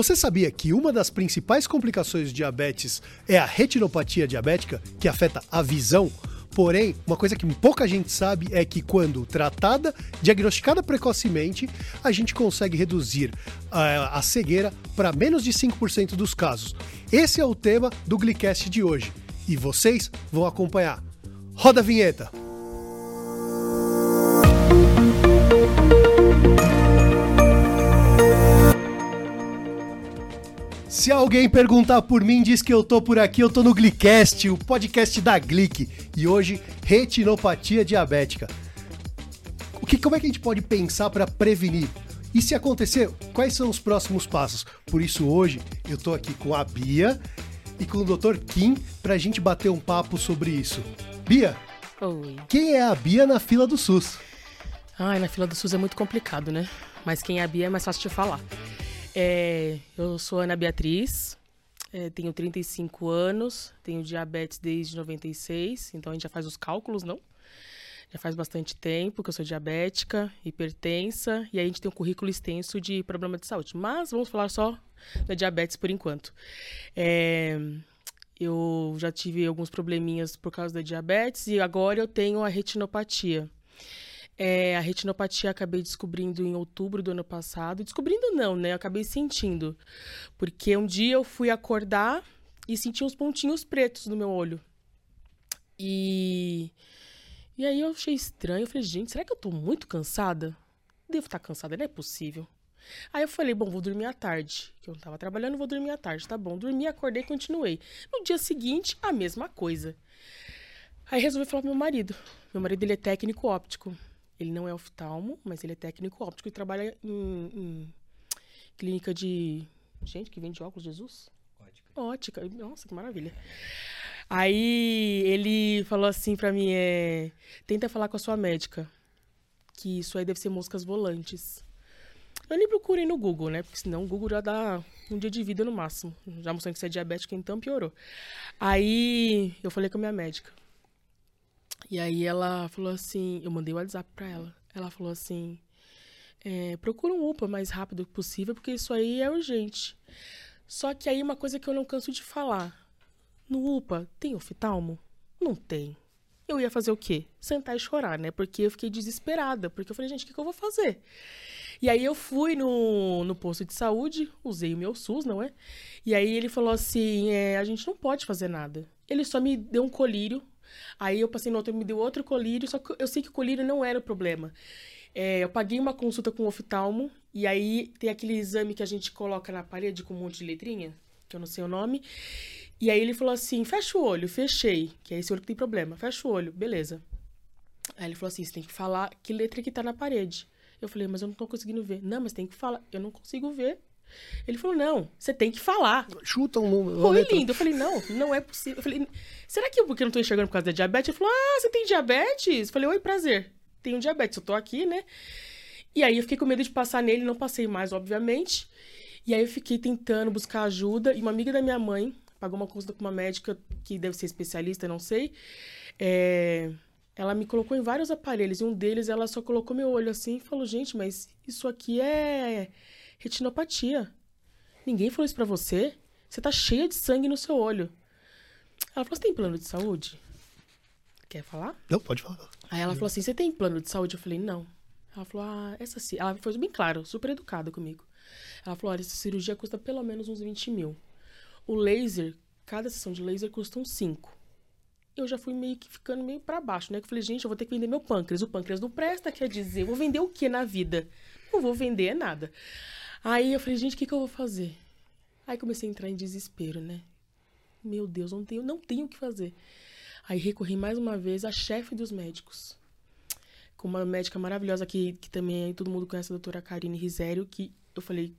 Você sabia que uma das principais complicações de diabetes é a retinopatia diabética, que afeta a visão? Porém, uma coisa que pouca gente sabe é que quando tratada, diagnosticada precocemente, a gente consegue reduzir a, a cegueira para menos de 5% dos casos. Esse é o tema do Glicast de hoje e vocês vão acompanhar. Roda a vinheta! Se alguém perguntar por mim, diz que eu tô por aqui, eu tô no Glicast, o podcast da Glic. E hoje, retinopatia diabética. O que, como é que a gente pode pensar para prevenir? E se acontecer, quais são os próximos passos? Por isso, hoje, eu tô aqui com a Bia e com o Dr. Kim para a gente bater um papo sobre isso. Bia, Oi. quem é a Bia na fila do SUS? Ai, na fila do SUS é muito complicado, né? Mas quem é a Bia é mais fácil de falar. É, eu sou Ana Beatriz, é, tenho 35 anos, tenho diabetes desde 96, então a gente já faz os cálculos, não? Já faz bastante tempo que eu sou diabética, hipertensa, e a gente tem um currículo extenso de problema de saúde. Mas vamos falar só da diabetes por enquanto. É, eu já tive alguns probleminhas por causa da diabetes e agora eu tenho a retinopatia. É, a retinopatia acabei descobrindo em outubro do ano passado. Descobrindo não, né? Eu acabei sentindo. Porque um dia eu fui acordar e senti uns pontinhos pretos no meu olho. E... E aí eu achei estranho. Eu falei, gente, será que eu tô muito cansada? Devo estar cansada, não é possível. Aí eu falei, bom, vou dormir à tarde. Que eu não tava trabalhando, vou dormir à tarde. Tá bom, dormi, acordei e continuei. No dia seguinte, a mesma coisa. Aí resolvi falar pro meu marido. Meu marido, ele é técnico óptico. Ele não é oftalmo, mas ele é técnico óptico e trabalha em, em clínica de. Gente, que vende óculos, Jesus? Ótica. Ótica. Nossa, que maravilha. Aí ele falou assim pra mim: é, tenta falar com a sua médica. Que isso aí deve ser moscas volantes. Eu nem procurei no Google, né? Porque senão o Google já dá um dia de vida no máximo. Já mostrando que você é diabético, então piorou. Aí eu falei com a minha médica. E aí ela falou assim, eu mandei o WhatsApp pra ela. Ela falou assim, é, procura um UPA mais rápido possível, porque isso aí é urgente. Só que aí uma coisa que eu não canso de falar. No UPA, tem oftalmo? Não tem. Eu ia fazer o quê? Sentar e chorar, né? Porque eu fiquei desesperada. Porque eu falei, gente, o que, que eu vou fazer? E aí eu fui no, no posto de saúde, usei o meu SUS, não é? E aí ele falou assim, é, a gente não pode fazer nada. Ele só me deu um colírio Aí eu passei no outro, me deu outro colírio, só que eu sei que o colírio não era o problema. É, eu paguei uma consulta com o oftalmo, e aí tem aquele exame que a gente coloca na parede com um monte de letrinha, que eu não sei o nome. E aí ele falou assim: fecha o olho, fechei, que é esse olho que tem problema, fecha o olho, beleza. Aí ele falou assim: você tem que falar que letra que tá na parede. Eu falei, mas eu não tô conseguindo ver. Não, mas tem que falar. Eu não consigo ver. Ele falou, não, você tem que falar. Chuta um número. Foi lindo. Eu falei, não, não é possível. Eu falei, será que eu, porque eu não tô enxergando por causa da diabetes? Ele falou, ah, você tem diabetes? Eu falei, oi, prazer. Tenho diabetes, eu tô aqui, né? E aí eu fiquei com medo de passar nele, não passei mais, obviamente. E aí eu fiquei tentando buscar ajuda. E uma amiga da minha mãe pagou uma consulta com uma médica que deve ser especialista, não sei. É... Ela me colocou em vários aparelhos. E um deles ela só colocou meu olho assim e falou, gente, mas isso aqui é retinopatia. Ninguém falou isso pra você? Você tá cheia de sangue no seu olho. Ela falou: Você tem plano de saúde? Quer falar? Não, pode falar. Aí ela falou assim: Você tem plano de saúde? Eu falei: Não. Ela falou: Ah, essa sim. Ela foi bem claro, super educada comigo. Ela falou: Olha, essa cirurgia custa pelo menos uns 20 mil. O laser, cada sessão de laser custa uns 5. Eu já fui meio que ficando meio para baixo, né? Eu falei: Gente, eu vou ter que vender meu pâncreas. O pâncreas não presta, quer dizer, eu vou vender o que na vida? Não vou vender nada. Aí eu falei, gente, o que, que eu vou fazer? Aí comecei a entrar em desespero, né? Meu Deus, não tenho, não tenho o que fazer. Aí recorri mais uma vez à chefe dos médicos. Com uma médica maravilhosa que, que também todo mundo conhece, a doutora Karine Risério, que eu falei,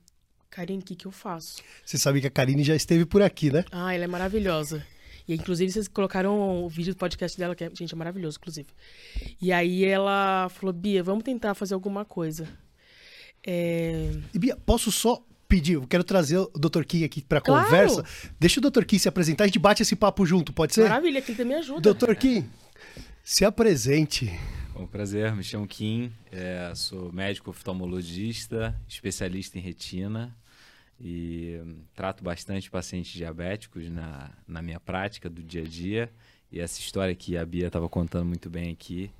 Karine, o que, que eu faço? Você sabe que a Karine já esteve por aqui, né? Ah, ela é maravilhosa. E inclusive vocês colocaram o vídeo do podcast dela, que é, gente, é maravilhoso, inclusive. E aí ela falou, Bia, vamos tentar fazer alguma coisa. É... E Bia, posso só pedir? Eu quero trazer o Dr. Kim aqui para Claro. conversa. Deixa o Dr. Kim se apresentar e a gente bate esse papo junto, pode ser? Maravilha, que ele também ajuda. Dr. Kim, se apresente. Bom, prazer, me chamo Kim, é, sou médico oftalmologista, especialista em retina. e trato bastante pacientes diabéticos na, na minha prática do dia a dia. E essa história que a Bia estava contando muito bem aqui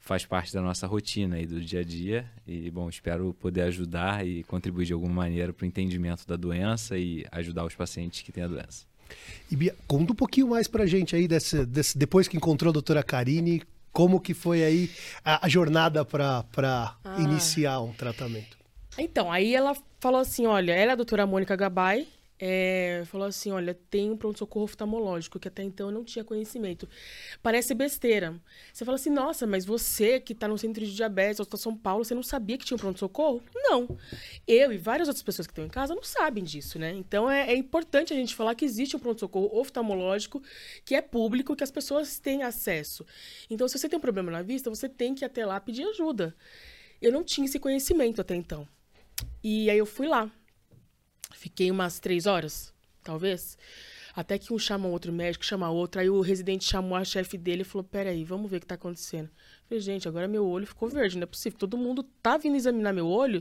faz parte da nossa rotina e do dia a dia. E, bom, espero poder ajudar e contribuir de alguma maneira para o entendimento da doença e ajudar os pacientes que têm a doença. E Bia, conta um pouquinho mais para a gente aí, desse, desse, depois que encontrou a doutora Karine, como que foi aí a, a jornada para ah. iniciar um tratamento? Então, aí ela falou assim, olha, ela é a doutora Mônica Gabay, é, falou assim: olha, tem um pronto-socorro oftalmológico, que até então eu não tinha conhecimento. Parece besteira. Você fala assim, nossa, mas você que está no centro de diabetes, ou está São Paulo, você não sabia que tinha um pronto-socorro? Não. Eu e várias outras pessoas que estão em casa não sabem disso, né? Então é, é importante a gente falar que existe um pronto-socorro oftalmológico que é público, que as pessoas têm acesso. Então, se você tem um problema na vista, você tem que ir até lá pedir ajuda. Eu não tinha esse conhecimento até então. E aí eu fui lá. Fiquei umas três horas, talvez. Até que um chama outro médico, chama outro. Aí o residente chamou a chefe dele e falou: Peraí, vamos ver o que tá acontecendo. Falei, gente, agora meu olho ficou verde, não é possível. Todo mundo tá vindo examinar meu olho,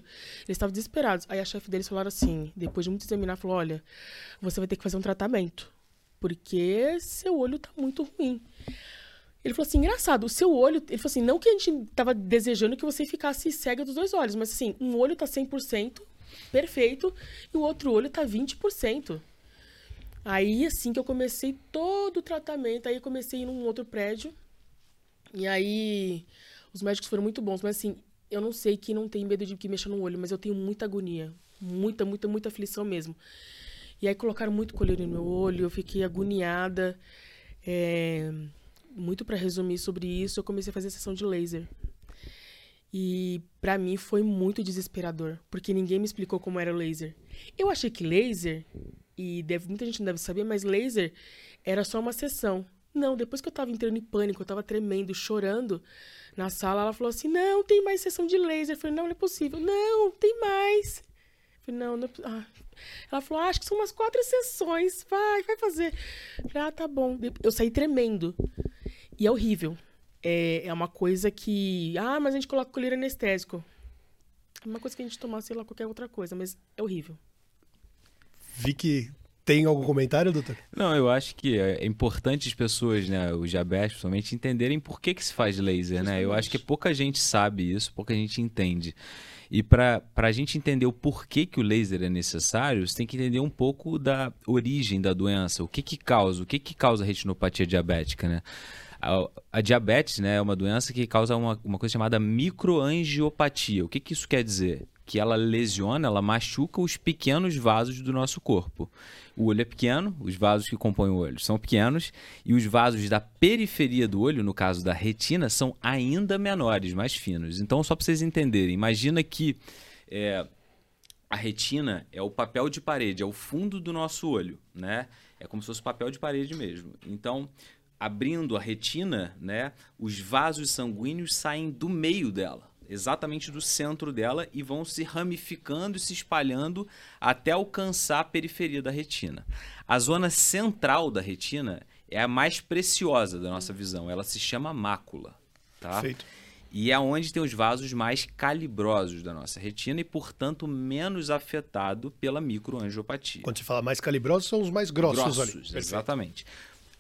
eles estavam desesperados. Aí a chefe deles falaram assim: depois de muito examinar, falou: Olha, você vai ter que fazer um tratamento, porque seu olho tá muito ruim. Ele falou assim, engraçado, o seu olho... Ele falou assim, não que a gente tava desejando que você ficasse cega dos dois olhos, mas assim, um olho tá 100%, perfeito, e o outro olho tá 20%. Aí, assim, que eu comecei todo o tratamento, aí comecei num outro prédio, e aí os médicos foram muito bons, mas assim, eu não sei quem não tem medo de que mexa no olho, mas eu tenho muita agonia, muita, muita, muita aflição mesmo. E aí colocaram muito colírio no meu olho, eu fiquei agoniada, é muito para resumir sobre isso, eu comecei a fazer sessão de laser. E para mim foi muito desesperador, porque ninguém me explicou como era o laser. Eu achei que laser, e deve, muita gente não deve saber, mas laser era só uma sessão. Não, depois que eu tava entrando em pânico, eu tava tremendo, chorando na sala, ela falou assim: "Não, tem mais sessão de laser". Eu falei: "Não, não é possível". "Não, tem mais". Eu falei: "Não, não é... ah. Ela falou: ah, "Acho que são umas quatro sessões. Vai, vai fazer". Eu falei: "Ah, tá bom". Eu saí tremendo. E é horrível. É, é uma coisa que. Ah, mas a gente coloca colírio anestésico. É uma coisa que a gente tomar, sei lá, qualquer outra coisa, mas é horrível. Vi que tem algum comentário, doutor? Não, eu acho que é importante as pessoas, né, os diabéticos, principalmente, entenderem por que, que se faz laser, Justamente. né? Eu acho que pouca gente sabe isso, pouca gente entende. E para a gente entender o porquê que o laser é necessário, você tem que entender um pouco da origem da doença, o que que causa, o que que causa a retinopatia diabética, né? A, a, diabetes né, é uma doença que causa uma, uma coisa chamada microangiopatia. O que, que isso quer dizer? Que ela lesiona, ela machuca os pequenos vasos do nosso corpo. O olho é pequeno, os vasos que compõem o olho são pequenos, e os vasos da periferia do olho, no caso da retina, são ainda menores, mais finos. Então, só para vocês entenderem, imagina que é, a retina é o papel de parede, é o fundo do nosso olho, né? É como se fosse papel de parede mesmo. Então, abrindo a retina, né, os vasos sanguíneos saem do meio dela, exatamente do centro dela e vão se ramificando e se espalhando até alcançar a periferia da retina. A zona central da retina é a mais preciosa da nossa visão, ela se chama mácula, tá? Perfeito. E é onde tem os vasos mais calibrosos da nossa retina e, portanto, menos afetado pela microangiopatia. Quando você fala mais calibrosos, são os mais grossos, grossos ali. Exatamente.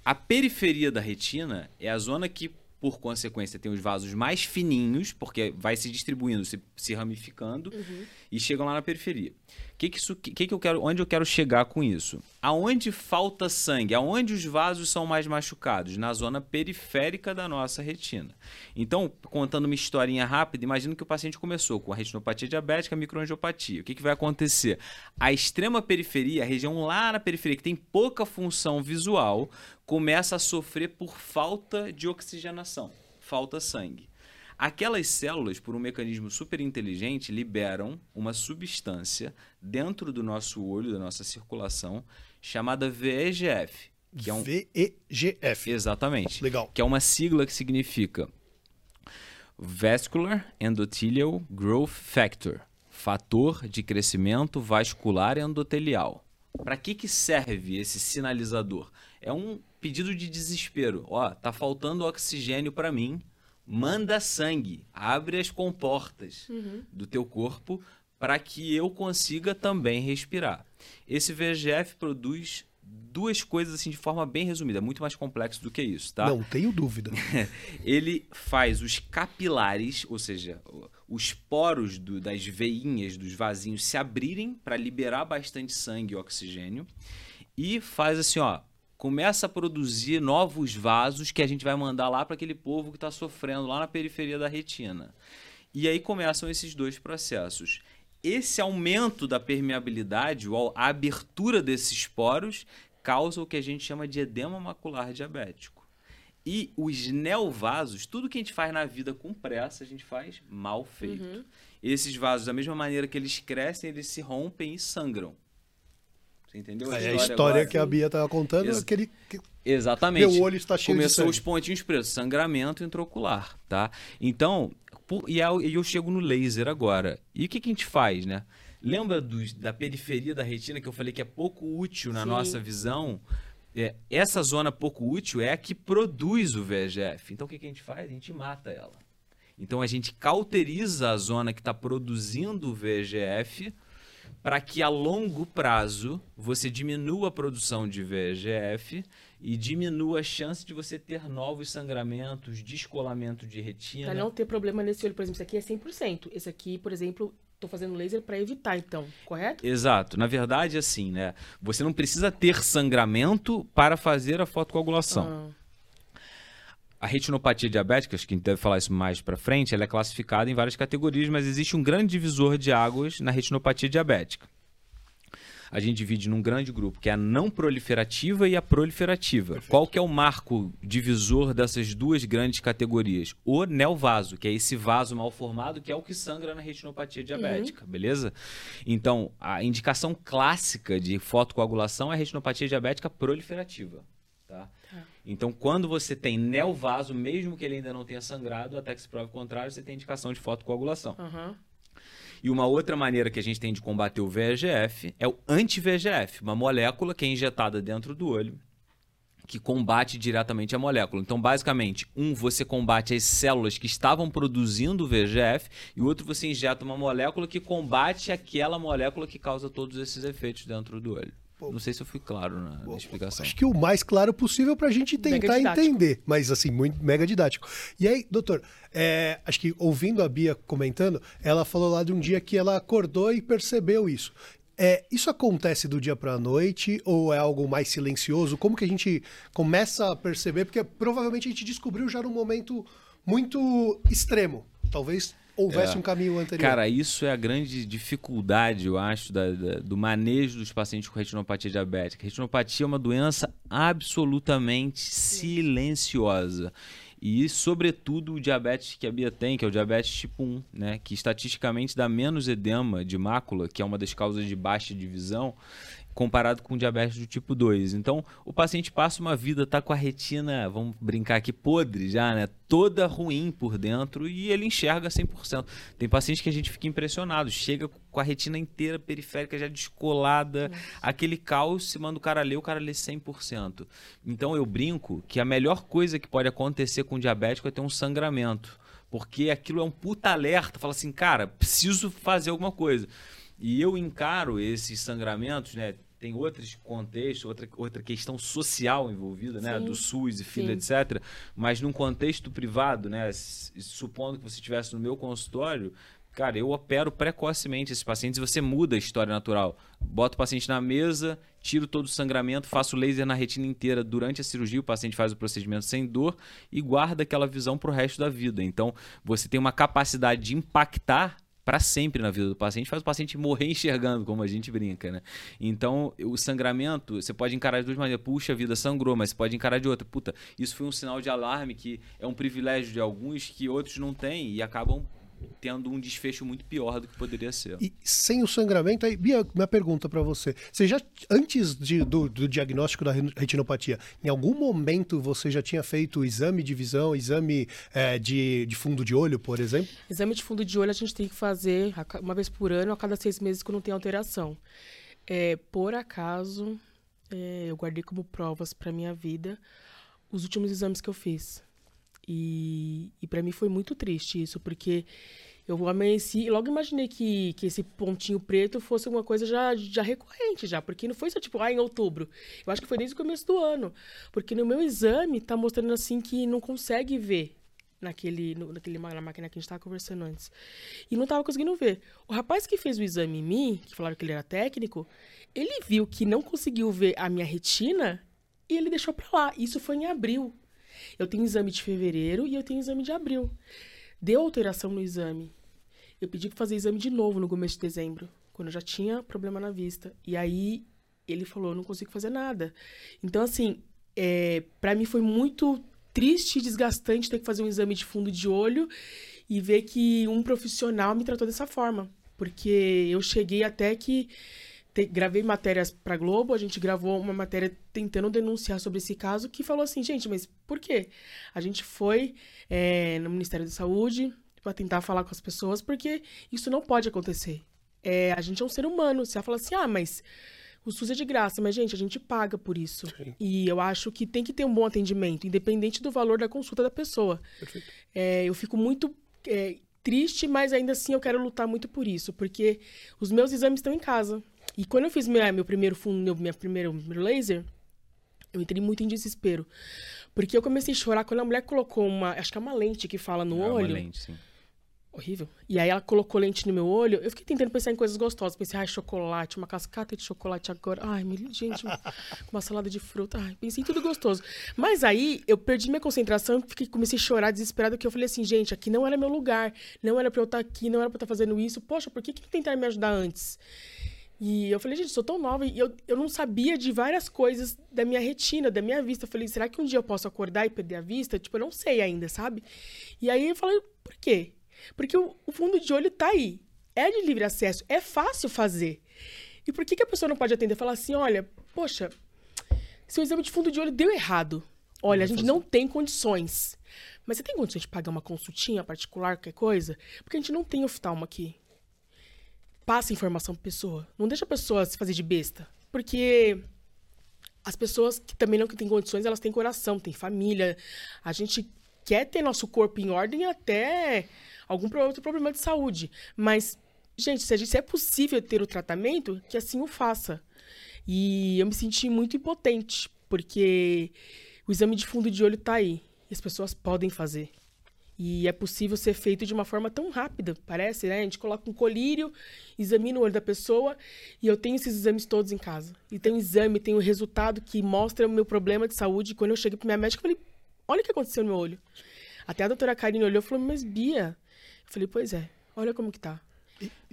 A periferia da retina é a zona que, por consequência, tem os vasos mais fininhos, porque vai se distribuindo, se, se ramificando, uhum. E chegam lá na periferia. Que que isso, que, que eu quero, onde eu quero chegar com isso? Aonde falta sangue, aonde os vasos são mais machucados? Na zona periférica da nossa retina. Então, contando uma historinha rápida, imagina que o paciente começou com a retinopatia diabética, microangiopatia. O que, que vai acontecer? A extrema periferia, a região lá na periferia, que tem pouca função visual, começa a sofrer por falta de oxigenação, falta sangue. Aquelas células, por um mecanismo super inteligente, liberam uma substância dentro do nosso olho, da nossa circulação, chamada VEGF. Que é um... VEGF. Exatamente. Legal. Que é uma sigla que significa Vascular Endothelial Growth Factor, fator de crescimento vascular endotelial. Para que, que serve esse sinalizador? É um pedido de desespero. Ó, tá faltando oxigênio para mim manda sangue, abre as comportas uhum. do teu corpo para que eu consiga também respirar. Esse VEGF produz duas coisas assim de forma bem resumida, muito mais complexo do que isso, tá? Não tenho dúvida. Ele faz os capilares, ou seja, os poros do, das veinhas dos vasinhos se abrirem para liberar bastante sangue e oxigênio e faz assim, ó, começa a produzir novos vasos que a gente vai mandar lá para aquele povo que está sofrendo lá na periferia da retina. E aí começam esses dois processos. Esse aumento da permeabilidade, ou a abertura desses poros, causa o que a gente chama de edema macular diabético. E os neovasos, tudo que a gente faz na vida com pressa, a gente faz mal feito. Uhum. Esses vasos, da mesma maneira que eles crescem, eles se rompem e sangram. Você entendeu? A, é, a história, que a Bia estava contando, Ex aquele. Exatamente. Meu olho está cheio Começou de os pontinhos pretos, sangramento intraocular, tá? Então, por, e aí eu chego no laser agora. E o que, que a gente faz, né? Lembra da periferia da retina que eu falei que é pouco útil na Sim. nossa visão? É, essa zona pouco útil é a que produz o VEGF. Então o que, que a gente faz? A gente mata ela. Então a gente cauteriza a zona que está produzindo o VEGF para que a longo prazo você diminua a produção de VEGF e diminua a chance de você ter novos sangramentos, descolamento de retina. Para não ter problema nesse olho, por exemplo, esse aqui é 100%. Esse aqui, por exemplo, estou fazendo laser para evitar, então, correto? Exato. Na verdade, assim, né? Você não precisa ter sangramento para fazer a fotocoagulação. Ah. A retinopatia diabética, acho que a gente deve falar isso mais para frente, ela é classificada em várias categorias, mas existe um grande divisor de águas na retinopatia diabética. A gente divide num grande grupo, que é a não proliferativa e a proliferativa. Perfeito. Qual que é o marco divisor dessas duas grandes categorias? O neovaso, que é esse vaso mal formado, que é o que sangra na retinopatia diabética, uhum. beleza? Então, a indicação clássica de fotocoagulação é a retinopatia diabética proliferativa. Tá? Tá? Então, quando você tem neovaso, mesmo que ele ainda não tenha sangrado, até que se prove o contrário, você tem indicação de fotocoagulação. Uhum. E uma outra maneira que a gente tem de combater o VEGF é o anti-VEGF, uma molécula que é injetada dentro do olho que combate diretamente a molécula. Então, basicamente, um você combate as células que estavam produzindo o VEGF e o outro você injeta uma molécula que combate aquela molécula que causa todos esses efeitos dentro do olho. Não sei se eu fui claro na, na explicação. Acho que o mais claro possível para a gente tentar entender, mas assim, muito mega didático. E aí, doutor, é, acho que ouvindo a Bia comentando, ela falou lá de um dia que ela acordou e percebeu isso. É, isso acontece do dia para a noite ou é algo mais silencioso? Como que a gente começa a perceber? Porque provavelmente a gente descobriu já num momento muito extremo. Talvez houvesse é. um caminho anterior. Cara, isso é a grande dificuldade, eu acho, da, da, do manejo dos pacientes com retinopatia diabética. Retinopatia é uma doença absolutamente silenciosa. E, sobretudo, o diabetes que a Bia tem, que é o diabetes tipo 1, né? que estatisticamente dá menos edema de mácula, que é uma das causas de baixa de visão, comparado com diabetes do tipo 2. Então, o paciente passa uma vida, tá com a retina, vamos brincar aqui, podre já, né? Toda ruim por dentro e ele enxerga 100%. Tem paciente que a gente fica impressionado, chega com a retina inteira periférica já descolada, Nossa. aquele caos, se manda o cara ler, o cara lê 100%. Então, eu brinco que a melhor coisa que pode acontecer com o diabético é ter um sangramento. Porque aquilo é um puta alerta, fala assim, cara, preciso fazer alguma coisa. E eu encaro esses sangramentos, né? tem outros contextos, outra, outra questão social envolvida, né? Sim, do SUS e filho, etc. Mas num contexto privado, né? Supondo que você estivesse no meu consultório, cara, eu opero precocemente esses pacientes e você muda a história natural. Bota o paciente na mesa, tiro todo o sangramento, faço laser na retina inteira durante a cirurgia, o paciente faz o procedimento sem dor e guarda aquela visão para o resto da vida. Então, você tem uma capacidade de impactar para sempre na vida do paciente, faz o paciente morrer enxergando, como a gente brinca, né? Então, o sangramento, você pode encarar de duas maneiras. Puxa, a vida sangrou, mas você pode encarar de outra. Puta, isso foi um sinal de alarme que é um privilégio de alguns que outros não têm e acabam tendo um desfecho muito pior do que poderia ser. E sem o sangramento, aí, Bia, minha pergunta para você. Você já, antes de, do, do, diagnóstico da retinopatia, em algum momento você já tinha feito exame de visão, exame é, de, de fundo de olho, por exemplo? Exame de fundo de olho a gente tem que fazer uma vez por ano, a cada seis meses, quando tem alteração. É, por acaso, é, eu guardei como provas para minha vida os últimos exames que eu fiz. E, e para mim foi muito triste isso, porque Eu amanheci e logo imaginei que, que esse pontinho preto fosse uma coisa já, já recorrente, já. Porque não foi só tipo, ah, em outubro. Eu acho que foi desde o começo do ano. Porque no meu exame tá mostrando assim que não consegue ver naquele, no, naquele, na máquina que a gente estava conversando antes. E não estava conseguindo ver. O rapaz que fez o exame em mim, que falaram que ele era técnico, ele viu que não conseguiu ver a minha retina e ele deixou para lá. Isso foi em abril. Eu tenho exame de fevereiro e eu tenho exame de abril. Deu alteração no exame. Eu pedi para fazer exame de novo no começo de dezembro, quando eu já tinha problema na vista. E aí ele falou, não consigo fazer nada. Então, assim, é, para mim foi muito triste e desgastante ter que fazer um exame de fundo de olho e ver que um profissional me tratou dessa forma. Porque eu cheguei até que te, gravei matérias para Globo, a gente gravou uma matéria tentando denunciar sobre esse caso que falou assim, gente, mas por quê? A gente foi é, no Ministério da Saúde para tentar falar com as pessoas porque isso não pode acontecer. É, a gente é um ser humano. Você vai falar assim, ah, mas o SUS é de graça, mas, gente, a gente paga por isso. Sim. E eu acho que tem que ter um bom atendimento, independente do valor da consulta da pessoa. É, eu fico muito é, triste, mas ainda assim eu quero lutar muito por isso, porque os meus exames estão em casa. E quando eu fiz meu, meu primeiro fundo, meu, minha primeiro laser, eu entrei muito em desespero. Porque eu comecei a chorar quando a mulher colocou uma. Acho que é uma lente que fala no é olho. Uma lente, sim. Horrível. E aí ela colocou lente no meu olho. Eu fiquei tentando pensar em coisas gostosas. Pensei, ai, chocolate, uma cascata de chocolate agora. Ai, gente, uma salada de fruta. Ai, pensei em tudo gostoso. Mas aí eu perdi minha concentração, fiquei, comecei a chorar desesperado, porque eu falei assim, gente, aqui não era meu lugar. Não era pra eu estar aqui, não era pra eu estar fazendo isso. Poxa, por que, que tentaram me ajudar antes? E eu falei, gente, sou tão nova e eu, eu não sabia de várias coisas da minha retina, da minha vista. Eu falei, será que um dia eu posso acordar e perder a vista? Tipo, eu não sei ainda, sabe? E aí eu falei, por quê? Porque o, o fundo de olho tá aí. É de livre acesso, é fácil fazer. E por que, que a pessoa não pode atender e falar assim, olha, poxa, seu exame de fundo de olho deu errado. Olha, a gente não tem condições. Mas você tem condições de pagar uma consultinha particular, qualquer coisa? Porque a gente não tem oftalmo aqui passa informação pra pessoa. Não deixa a pessoa se fazer de besta. Porque as pessoas que também não têm condições, elas têm coração, têm família. A gente quer ter nosso corpo em ordem até algum outro problema de saúde. Mas, gente, se, gente, se é possível ter o tratamento, que assim o faça. E eu me senti muito impotente, porque o exame de fundo de olho tá aí. E as pessoas podem fazer. E é possível ser feito de uma forma tão rápida, parece, né? A gente coloca um colírio, examina o olho da pessoa e eu tenho esses exames todos em casa. E tem um exame, tem o um resultado que mostra o meu problema de saúde. Quando eu cheguei para minha médica, eu falei: olha o que aconteceu no meu olho. Até a doutora Karine olhou e falou: mas Bia. Eu falei: pois é, olha como que tá.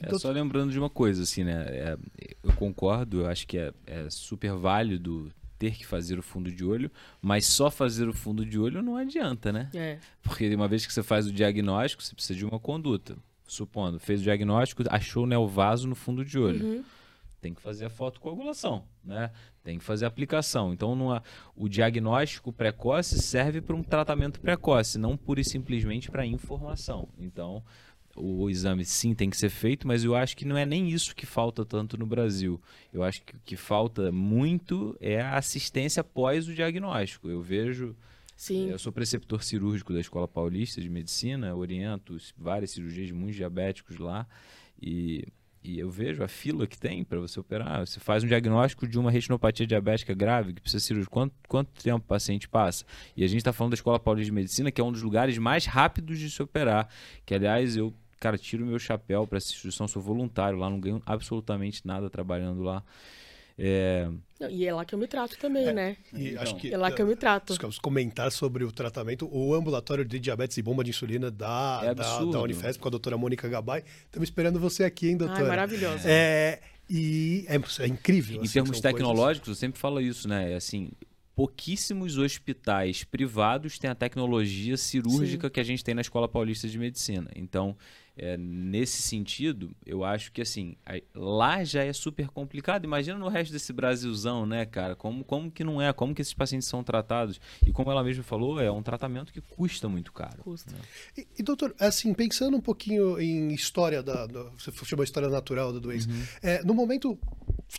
É só lembrando de uma coisa, assim, né? É, eu concordo, eu acho que é, é super válido ter que fazer o fundo de olho, mas só fazer o fundo de olho não adianta, né? É. Porque uma vez que você faz o diagnóstico, você precisa de uma conduta. Supondo, fez o diagnóstico, achou o neovaso no fundo de olho. Uhum. Tem que fazer a fotocoagulação, né? Tem que fazer a aplicação. Então, não há... o diagnóstico precoce serve para um tratamento precoce, não pura e simplesmente para informação. Então, o exame sim tem que ser feito, mas eu acho que não é nem isso que falta tanto no Brasil. Eu acho que o que falta muito é a assistência após o diagnóstico. Eu vejo. Sim. Eu sou preceptor cirúrgico da Escola Paulista de Medicina, oriento várias cirurgias de muitos diabéticos lá e, e eu vejo a fila que tem para você operar. Você faz um diagnóstico de uma retinopatia diabética grave que precisa cirurgia. Quanto, quanto tempo o paciente passa? E a gente está falando da Escola Paulista de Medicina, que é um dos lugares mais rápidos de se operar. Que, aliás, eu cara, tiro o meu chapéu para essa instituição, sou voluntário lá, não ganho absolutamente nada trabalhando lá. É... E é lá que eu me trato também, é, né? E acho que, é lá que eu me trato. Os comentar sobre o tratamento, o ambulatório de diabetes e bomba de insulina da, é da, da Unifesp com a doutora Mônica Gabay. Estamos esperando você aqui, hein, doutora? Ai, maravilhosa. É, e é, é incrível. Em assim, termos tecnológicos, coisas... eu sempre falo isso, né? É assim, pouquíssimos hospitais privados têm a tecnologia cirúrgica Sim. que a gente tem na Escola Paulista de Medicina. Então, é, nesse sentido, eu acho que assim, lá já é super complicado. Imagina no resto desse Brasilzão, né, cara? Como, como que não é? Como que esses pacientes são tratados? E como ela mesma falou, é um tratamento que custa muito caro. Custa. Né? E, e, doutor, assim, pensando um pouquinho em história da. da você chamou a história natural da doença. Uhum. É, no momento,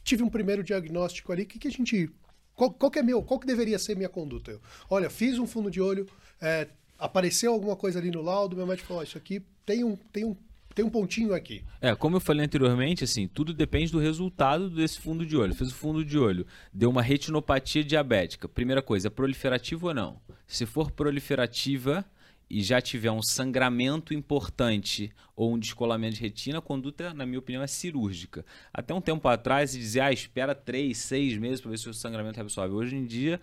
tive um primeiro diagnóstico ali, o que, que a gente. Qual, qual, que é meu? Qual que deveria ser minha conduta? Eu, olha, fiz um fundo de olho, é, apareceu alguma coisa ali no laudo, meu médico falou: oh, isso aqui tem um, tem um tem um pontinho aqui. É, como eu falei anteriormente, assim, tudo depende do resultado desse fundo de olho. Fez o fundo de olho, deu uma retinopatia diabética. Primeira coisa, é proliferativa ou não? Se for proliferativa, e já tiver um sangramento importante ou um descolamento de retina, a conduta, na minha opinião, é cirúrgica. Até um tempo atrás, se dizia, ah, espera três, seis meses para ver se o sangramento resolve. Hoje em dia,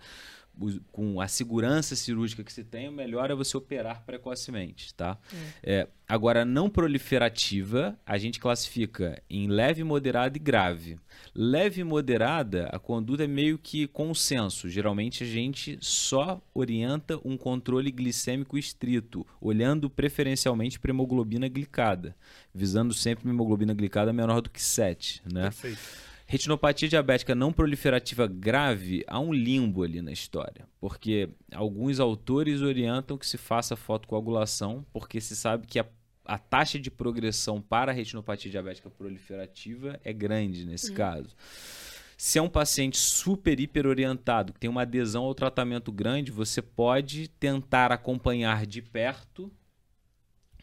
com a segurança cirúrgica que se tem, o melhor é você operar precocemente, tá? É. É, agora, não proliferativa, a gente classifica em leve, moderada e grave. Leve e moderada, a conduta é meio que consenso. Geralmente a gente só orienta um controle glicêmico estrito, olhando preferencialmente para hemoglobina glicada, visando sempre uma hemoglobina glicada menor do que 7, né? Perfeito. Retinopatia diabética não proliferativa grave, há um limbo ali na história, porque alguns autores orientam que se faça fotocoagulação, porque se sabe que a, a taxa de progressão para a retinopatia diabética proliferativa é grande nesse uhum. caso. Se é um paciente super hiper orientado, que tem uma adesão ao tratamento grande, você pode tentar acompanhar de perto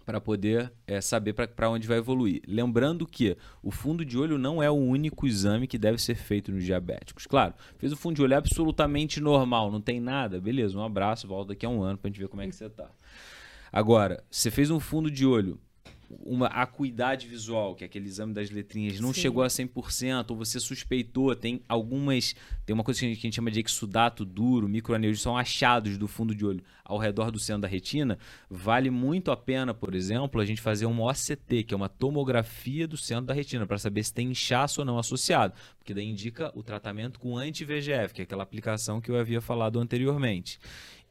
para poder é, saber para onde vai evoluir. Lembrando que o fundo de olho não é o único exame que deve ser feito nos diabéticos. Claro, fez o fundo de olho é absolutamente normal, não tem nada, beleza, um abraço, volta daqui a um ano para a gente ver como é que você está. Agora, você fez um fundo de olho uma acuidade visual, que é aquele exame das letrinhas, não Sim. chegou a 100%, ou você suspeitou, tem algumas. Tem uma coisa que a gente, que a gente chama de exudato duro, microaneurismos, são achados do fundo de olho ao redor do centro da retina. Vale muito a pena, por exemplo, a gente fazer uma OCT, que é uma tomografia do centro da retina, para saber se tem inchaço ou não associado, porque daí indica o tratamento com anti-VGF, que é aquela aplicação que eu havia falado anteriormente.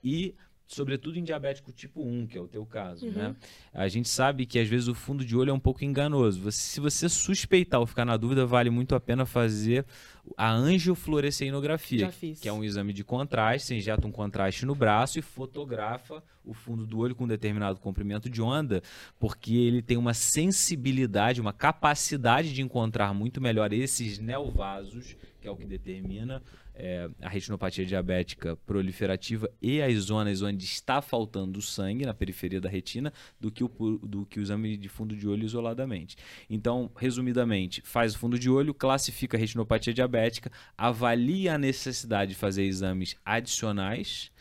E sobretudo em diabético tipo 1, que é o teu caso, né? uhum. né? A gente sabe que às vezes o fundo de olho é um pouco enganoso. Você, se você suspeitar ou ficar na dúvida, vale muito a pena fazer a angiofluoresceinografia, que é um exame de contraste, você injeta um contraste no braço e fotografa o fundo do olho com um determinado comprimento de onda, porque ele tem uma sensibilidade, uma capacidade de encontrar muito melhor esses neovasos, que é o que determina é, a retinopatia diabética proliferativa e as zonas onde está faltando sangue na periferia da retina do que, o, do que o exame de fundo de olho isoladamente. Então, resumidamente, faz o fundo de olho, classifica a retinopatia diabética, avalia a necessidade de fazer exames adicionais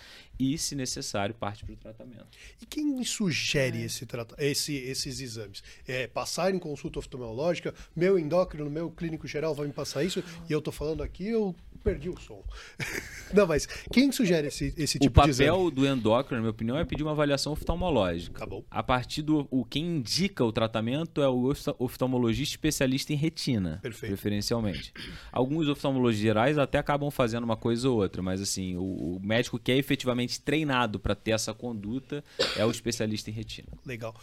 e, se necessário, parte para o tratamento. E quem sugere é. esse, esse, esses exames? É passar em consulta oftalmológica, meu endócrino, meu clínico geral vai me passar isso, e eu estou falando aqui, eu perdi o som. Não, mas quem sugere esse, esse tipo de? O papel do endócrino, na minha opinião, é pedir uma avaliação oftalmológica. Tá bom. A partir do... O, quem indica o tratamento é o oftalmologista especialista em retina, Perfeito. preferencialmente. Alguns oftalmologistas gerais até acabam fazendo uma coisa ou outra, mas assim, o, o médico que é efetivamente treinado para ter essa conduta é o especialista em retina. Legal.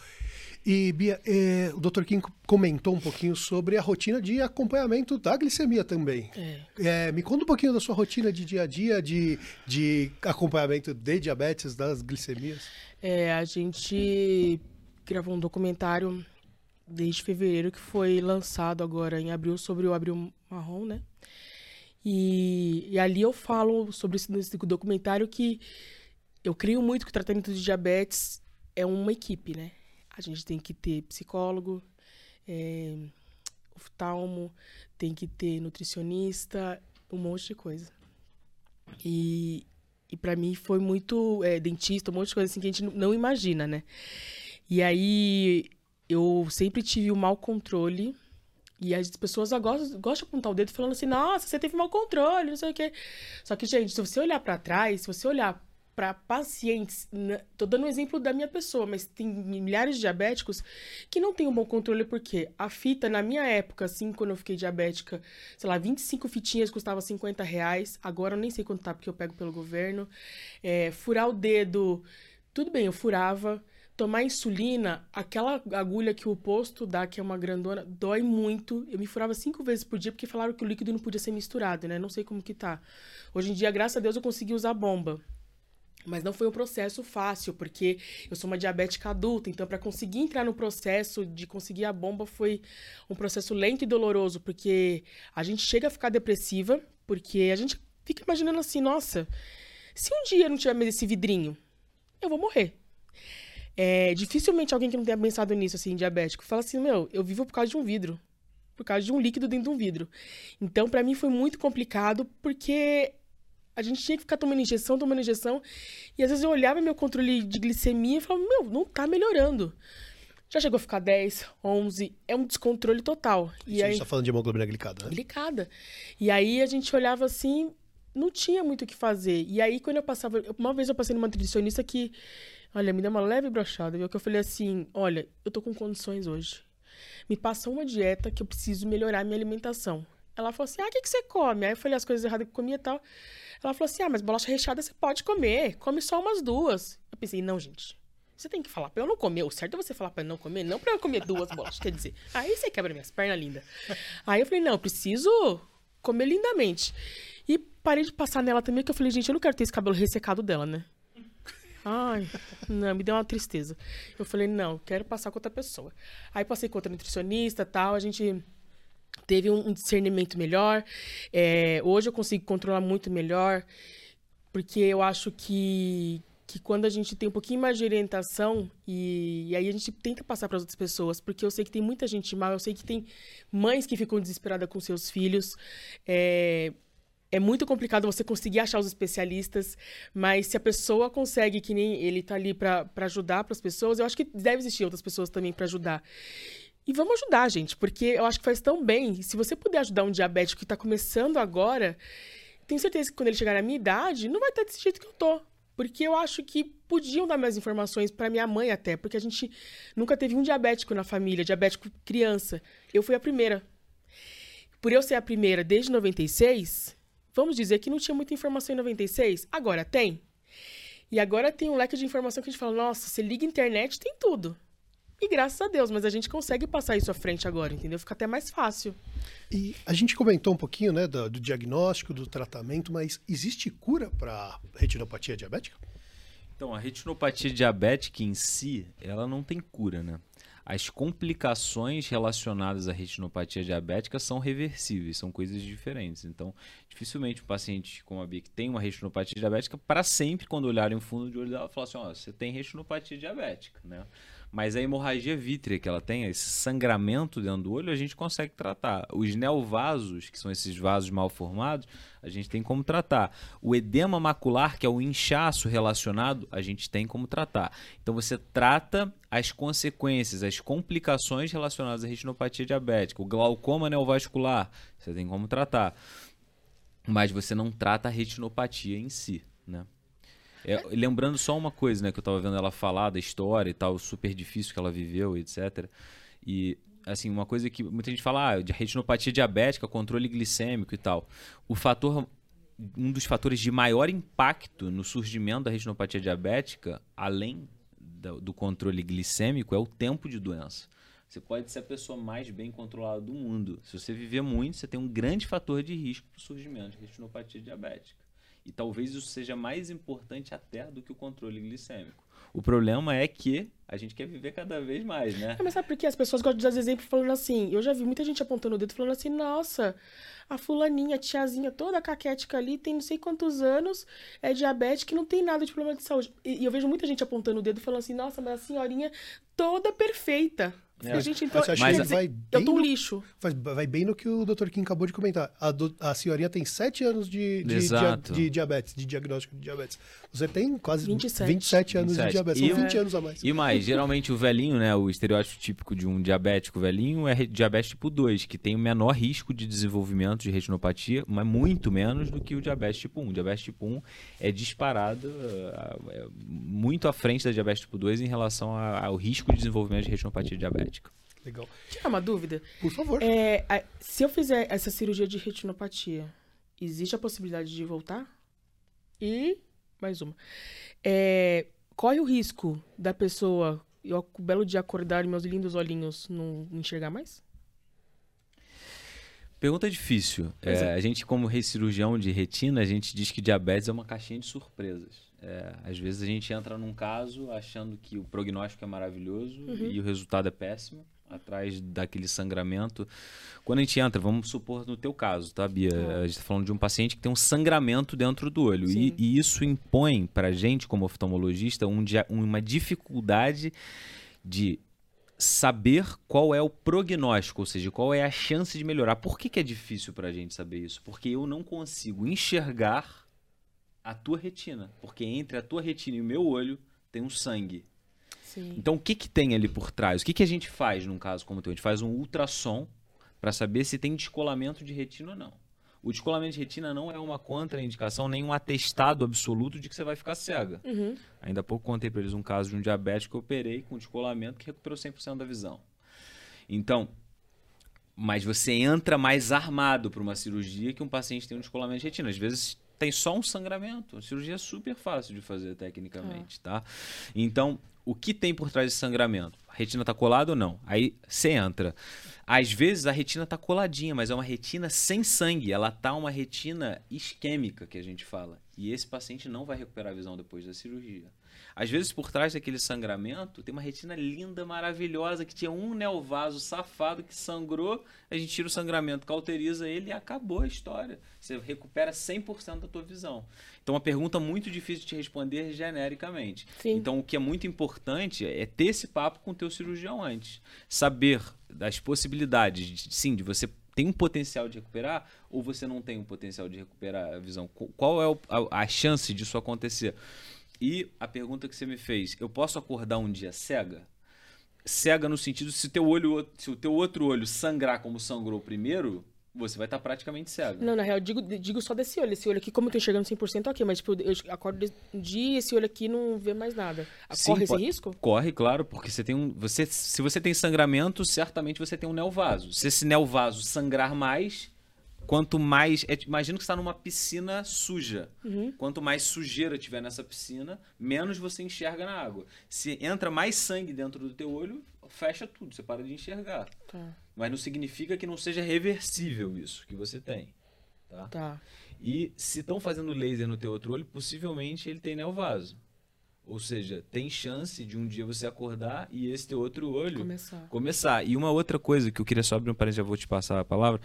E, Bia, eh, o Dr. Kim comentou um pouquinho sobre a rotina de acompanhamento da glicemia também. É. Eh, me conta um pouquinho da sua rotina de dia a dia de, de acompanhamento de diabetes, das glicemias. É, a gente gravou um documentário desde fevereiro que foi lançado agora em abril sobre o abril marrom, né? E, e ali eu falo sobre esse, esse documentário que eu creio muito que o tratamento de diabetes é uma equipe, né? A gente tem que ter psicólogo, é, oftalmo, tem que ter nutricionista, um monte de coisa. E, e para mim foi muito é, dentista, um monte de coisa assim que a gente não imagina, né? E aí eu sempre tive o um mau controle. E as pessoas gostam, gostam de apontar o dedo falando assim, nossa, você teve mau controle, não sei o quê. Só que, gente, se você olhar para trás, se você olhar para pacientes, tô dando um exemplo da minha pessoa, mas tem milhares de diabéticos que não têm um bom controle porque a fita, na minha época, assim, quando eu fiquei diabética, sei lá, 25 fitinhas custava 50 reais, agora eu nem sei quanto tá porque eu pego pelo governo. É, furar o dedo, tudo bem, eu furava. Tomar insulina, aquela agulha que o posto dá, que é uma grandona, dói muito. Eu me furava cinco vezes por dia porque falaram que o líquido não podia ser misturado, né? Não sei como que tá. Hoje em dia, graças a Deus, eu consegui usar bomba. Mas não foi um processo fácil, porque eu sou uma diabética adulta, então para conseguir entrar no processo de conseguir a bomba foi um processo lento e doloroso, porque a gente chega a ficar depressiva, porque a gente fica imaginando assim, nossa, se um dia não tiver mais esse vidrinho, eu vou morrer. É, dificilmente alguém que não tenha pensado nisso, assim, diabético, fala assim, meu, eu vivo por causa de um vidro. Por causa de um líquido dentro de um vidro. Então, para mim, foi muito complicado, porque a gente tinha que ficar tomando injeção, tomando injeção. E às vezes eu olhava meu controle de glicemia e falava, meu, não tá melhorando. Já chegou a ficar 10, 11, é um descontrole total. E a gente tá falando de hemoglobina glicada, né? Glicada. E aí a gente olhava assim, não tinha muito o que fazer. E aí quando eu passava, uma vez eu passei numa nutricionista que, olha, me deu uma leve brochada, viu? Que eu falei assim, olha, eu tô com condições hoje. Me passa uma dieta que eu preciso melhorar a minha alimentação. Ela falou assim, ah, o que, que você come? Aí eu falei as coisas erradas que eu comia e tal. Ela falou assim, ah, mas bolacha recheada você pode comer, come só umas duas. Eu pensei, não, gente, você tem que falar pra eu não comer. O certo é você falar pra eu não comer, não pra eu comer duas bolachas. Quer dizer, aí você quebra minhas pernas lindas. Aí eu falei, não, eu preciso comer lindamente. E parei de passar nela também, que eu falei, gente, eu não quero ter esse cabelo ressecado dela, né? Ai, não, me deu uma tristeza. Eu falei, não, quero passar com outra pessoa. Aí passei com outra nutricionista tal, a gente teve um discernimento melhor. É, hoje eu consigo controlar muito melhor, porque eu acho que, que quando a gente tem um pouquinho mais de orientação e, e aí a gente tenta passar para as outras pessoas, porque eu sei que tem muita gente mal, eu sei que tem mães que ficam desesperadas com seus filhos. É, é muito complicado você conseguir achar os especialistas, mas se a pessoa consegue, que nem ele está ali para ajudar para as pessoas, eu acho que deve existir outras pessoas também para ajudar. E vamos ajudar, gente, porque eu acho que faz tão bem. Se você puder ajudar um diabético que está começando agora, tenho certeza que quando ele chegar na minha idade, não vai estar desse jeito que eu tô. Porque eu acho que podiam dar mais informações para minha mãe até, porque a gente nunca teve um diabético na família, diabético criança. Eu fui a primeira. Por eu ser a primeira desde 96, vamos dizer que não tinha muita informação em 96. Agora tem. E agora tem um leque de informação que a gente fala, nossa, você liga a internet, tem tudo. E graças a Deus, mas a gente consegue passar isso à frente agora, entendeu? Fica até mais fácil. E a gente comentou um pouquinho, né, do, do diagnóstico, do tratamento, mas existe cura para retinopatia diabética? Então, a retinopatia diabética em si, ela não tem cura, né? As complicações relacionadas à retinopatia diabética são reversíveis, são coisas diferentes. Então, dificilmente um paciente como a Bia que tem uma retinopatia diabética, para sempre, quando olharem o fundo de olho dela, falar assim: ó, oh, você tem retinopatia diabética, né? Mas a hemorragia vítrea que ela tem, esse sangramento dentro do olho, a gente consegue tratar. Os neovasos, que são esses vasos mal formados, a gente tem como tratar. O edema macular, que é o inchaço relacionado, a gente tem como tratar. Então você trata as consequências, as complicações relacionadas à retinopatia diabética. O glaucoma neovascular, você tem como tratar. Mas você não trata a retinopatia em si, né? É, lembrando só uma coisa, né, que eu estava vendo ela falar da história e tal, super difícil que ela viveu, etc. E assim, uma coisa que muita gente fala, ah, de retinopatia diabética, controle glicêmico e tal. O fator um dos fatores de maior impacto no surgimento da retinopatia diabética, além do, do controle glicêmico, é o tempo de doença. Você pode ser a pessoa mais bem controlada do mundo. Se você viver muito, você tem um grande fator de risco para o surgimento de retinopatia diabética. E talvez isso seja mais importante até do que o controle glicêmico. O problema é que a gente quer viver cada vez mais, né? É, mas sabe por quê? As pessoas gostam de dar exemplo falando assim. Eu já vi muita gente apontando o dedo falando assim: nossa, a fulaninha, a tiazinha toda caquética ali, tem não sei quantos anos, é diabética e não tem nada de problema de saúde. E, e eu vejo muita gente apontando o dedo falando assim: nossa, mas a senhorinha toda perfeita. É. Gente, então, mas, vai eu tô um lixo. Vai, vai, bem no que o Dr. Kim acabou de comentar. A, do, a senhorinha tem 7 anos de, de, de, de, diabetes, de diagnóstico de diabetes. Você tem quase 27, 27 anos 27. de diabetes. São 20 é, anos a mais. E mais, geralmente o velhinho, né? O estereótipo típico de um diabético velhinho é diabetes tipo 2, que tem o menor risco de desenvolvimento de retinopatia, mas muito menos do que o diabetes tipo 1. O diabetes tipo 1 é disparado é, muito à frente da diabetes tipo 2 em relação ao risco de desenvolvimento de retinopatia diabética. Legal. Tirar uma dúvida? Por favor. É, se eu fizer essa cirurgia de retinopatia, existe a possibilidade de voltar? E mais uma. É, corre o risco da pessoa, eu, o belo dia acordar e meus lindos olhinhos não enxergar mais? Pergunta difícil. É, é. A gente, como cirurgião de retina, a gente diz que diabetes é uma caixinha de surpresas. É, às vezes a gente entra num caso achando que o prognóstico é maravilhoso uhum. e o resultado é péssimo. atrás daquele sangramento. Quando a gente entra, vamos supor no teu caso, tá, Bia? A gente está falando de um paciente que tem um sangramento dentro do olho. E, e, isso impõe para a gente, como oftalmologista, um, uma dificuldade de saber qual é o prognóstico, ou seja, qual é a chance de melhorar. Por que, que é difícil para a gente saber isso? Porque eu não consigo enxergar a tua retina. Porque entre a tua retina e o meu olho tem um sangue. Sim. Então, o que, que tem ali por trás? O que, que a gente faz num caso como o teu? A gente faz um ultrassom para saber se tem descolamento de retina ou não. O descolamento de retina não é uma contraindicação, nem um atestado absoluto de que você vai ficar cega. Uhum. Ainda há pouco contei para eles um caso de um diabético que eu operei com descolamento que recuperou 100% da visão. Então, mas você entra mais armado para uma cirurgia que um paciente tem um descolamento de retina. Às vezes tem só um sangramento. A cirurgia é super fácil de fazer tecnicamente, ah. tá? Então, o que tem por trás desse sangramento? A retina está colada ou não? Aí você entra. Às vezes a retina está coladinha, mas é uma retina sem sangue. Ela tá uma retina isquêmica, que a gente fala. E esse paciente não vai recuperar a visão depois da cirurgia. Às vezes, por trás daquele sangramento, tem uma retina linda, maravilhosa, que tinha um neovaso safado que sangrou, a gente tira o sangramento, cauteriza ele e acabou a história. Você recupera 100% da tua visão. Então, uma pergunta muito difícil de te responder genericamente. Sim. Então, o que é muito importante é ter esse papo com o teu cirurgião antes. Saber das possibilidades, de, sim, de você tem um potencial de recuperar ou você não tem um potencial de recuperar a visão? Qual é a, a chance disso acontecer? E a pergunta que você me fez, eu posso acordar um dia cega? Cega no sentido se teu olho, se o teu outro olho sangrar como sangrou primeiro, você vai estar praticamente cego. Não, na real, digo, digo só desse olho. Esse olho aqui, como eu tô enxergando 100%, ok. Mas, tipo, eu acordo um dia e esse olho aqui não vê mais nada. Sim, corre esse risco? Corre, claro, porque você tem um... Você, se você tem sangramento, certamente você tem um neovaso. Se esse neovaso sangrar mais, quanto mais. É, imagina que você está numa piscina suja. Uhum. Quanto mais sujeira tiver nessa piscina, menos você enxerga na água. Se entra mais sangue dentro do teu olho, fecha tudo, você para de enxergar. Tá. Mas não significa que não seja reversível isso que você tem. Tá? tá. E se estão fazendo laser no teu outro olho, possivelmente ele tem neovaso. Ou seja, tem chance de um dia você acordar e esse teu outro olho começar. começar. E uma outra coisa que eu queria só abrir um parênteses, já vou te passar a palavra,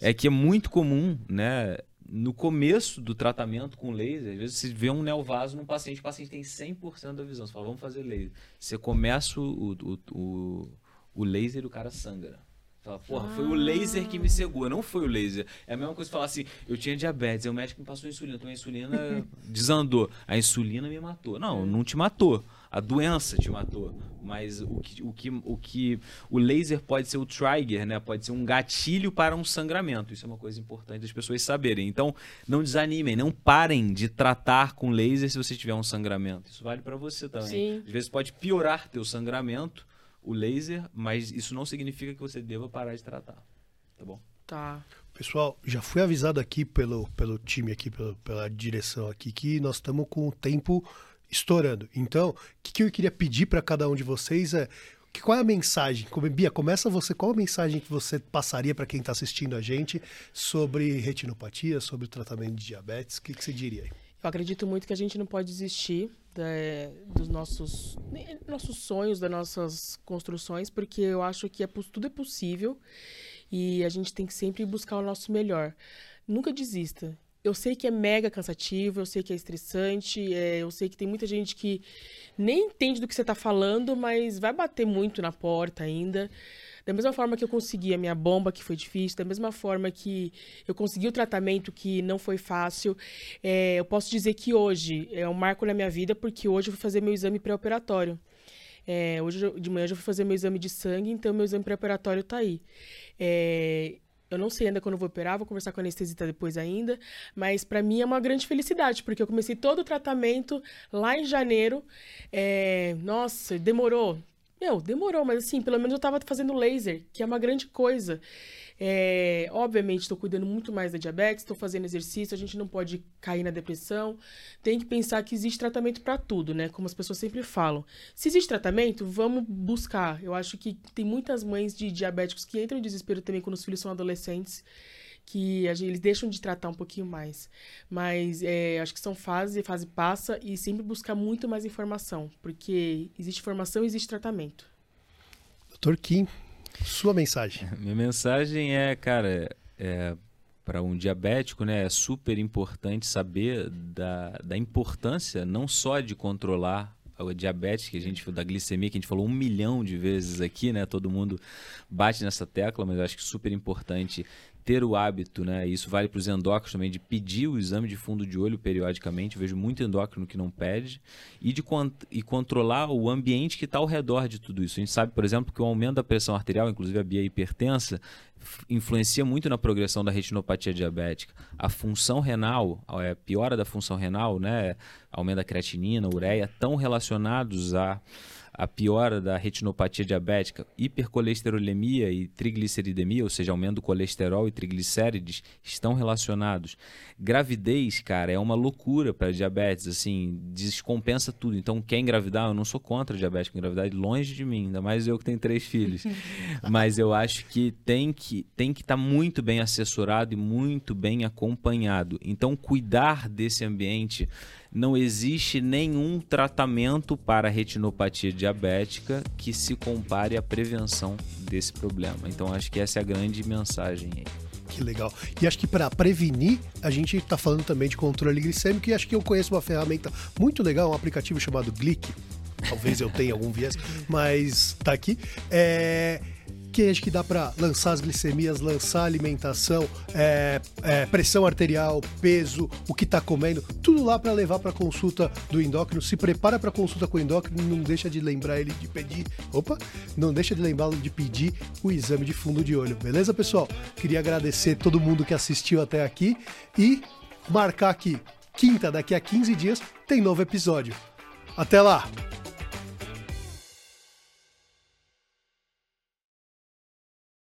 é que é muito comum, né? No começo do tratamento com laser, às vezes você vê um neovaso num paciente, o paciente tem 100% da visão. Você fala, vamos fazer laser. Você começa o, o, o, o laser e o cara sangra. Fala, porra, ah. foi o laser que me cegou, não foi o laser. É a mesma coisa falar assim, eu tinha diabetes, aí o médico me passou insulina, então a insulina desandou. A insulina me matou. Não, não te matou. A doença te matou. Mas o que o, que, o, que, o laser pode ser o trigger, né? Pode ser um gatilho para um sangramento. Isso é uma coisa importante das pessoas saberem. Então, não desanimem, não parem de tratar com laser se você tiver um sangramento. Isso vale para você também. Sim. Às vezes pode piorar teu sangramento o laser, mas isso não significa que você deva parar de tratar. Tá bom? Tá. Pessoal, já fui avisado aqui pelo, pelo time aqui, pelo, pela direção aqui, que nós estamos com o tempo estourando. Então, o que, que eu queria pedir para cada um de vocês é que, qual é a mensagem? Bia, começa você. Qual a mensagem que você passaria para quem está assistindo a gente sobre retinopatia, sobre o tratamento de diabetes? O que, que você diria aí? Eu acredito muito que a gente não pode desistir da, dos nossos, nossos sonhos, das nossas construções, porque eu acho que é, tudo é possível e a gente tem que sempre buscar o nosso melhor. Nunca desista. Eu sei que é mega cansativo, eu sei que é estressante, é, eu sei que tem muita gente que nem entende do que você está falando, mas vai bater muito na porta ainda. Da mesma forma que eu consegui a minha bomba, que foi difícil, da mesma forma que eu consegui o tratamento, que não foi fácil, é, eu posso dizer que hoje é um marco na minha vida, porque hoje eu vou fazer meu exame pré-operatório. É, hoje de manhã eu vou fazer meu exame de sangue, então meu exame pré-operatório está aí. É, eu não sei ainda quando eu vou operar, vou conversar com a anestesista depois ainda, mas para mim é uma grande felicidade, porque eu comecei todo o tratamento lá em janeiro. É, nossa, demorou meu, demorou, mas assim, pelo menos eu tava fazendo laser, que é uma grande coisa. É, obviamente, estou cuidando muito mais da diabetes, estou fazendo exercício, a gente não pode cair na depressão. Tem que pensar que existe tratamento para tudo, né? Como as pessoas sempre falam. Se existe tratamento, vamos buscar. Eu acho que tem muitas mães de diabéticos que entram em desespero também quando os filhos são adolescentes que gente, eles deixam de tratar um pouquinho mais. Mas é, acho que são fases, fase passa e sempre buscar muito mais informação, porque existe informação e existe tratamento. Doutor Kim, Sua mensagem. Minha mensagem é, cara, é, para um diabético, né, é super importante saber da, da importância não só de controlar o diabetes, que a gente da glicemia, que a gente falou um milhão de vezes aqui, né? Todo mundo bate nessa tecla, mas eu acho que super importante ter o hábito, né? Isso vale para os endócrinos também, de pedir o exame de fundo de olho periodicamente. Vejo muito endócrino que não pede. E de e controlar o ambiente que está ao redor de tudo isso. A gente sabe, por exemplo, que o aumento da pressão arterial, inclusive a via hipertensa, influencia muito na progressão da retinopatia diabética. A função renal, a é, piora da função renal, né? aumento da creatinina, ureia, estão relacionados a a piora da retinopatia diabética, hipercolesterolemia e trigliceridemia, ou seja, aumento do colesterol e triglicérides, estão relacionados. Gravidez, cara, é uma loucura para diabetes, assim, descompensa tudo. Então, quer engravidar, eu não sou contra diabetes, engravidar é longe de mim, ainda mais eu que tenho três filhos. Mas eu acho que tem que tem que estar tá muito bem assessorado e muito bem acompanhado. Então, cuidar desse ambiente não existe nenhum tratamento para retinopatia diabética que se compare à prevenção desse problema. Então acho que essa é a grande mensagem aí. Que legal. E acho que para prevenir, a gente está falando também de controle glicêmico e acho que eu conheço uma ferramenta muito legal, um aplicativo chamado Glic. Talvez eu tenha algum viés, mas tá aqui. É que acho que dá para lançar as glicemias, lançar alimentação, é, é, pressão arterial, peso, o que está comendo, tudo lá para levar para consulta do endócrino. Se prepara para consulta com o endócrino, não deixa de lembrar ele de pedir, opa, não deixa de lembrá-lo de pedir o exame de fundo de olho, beleza, pessoal? Queria agradecer todo mundo que assistiu até aqui e marcar aqui, quinta, daqui a 15 dias, tem novo episódio. Até lá!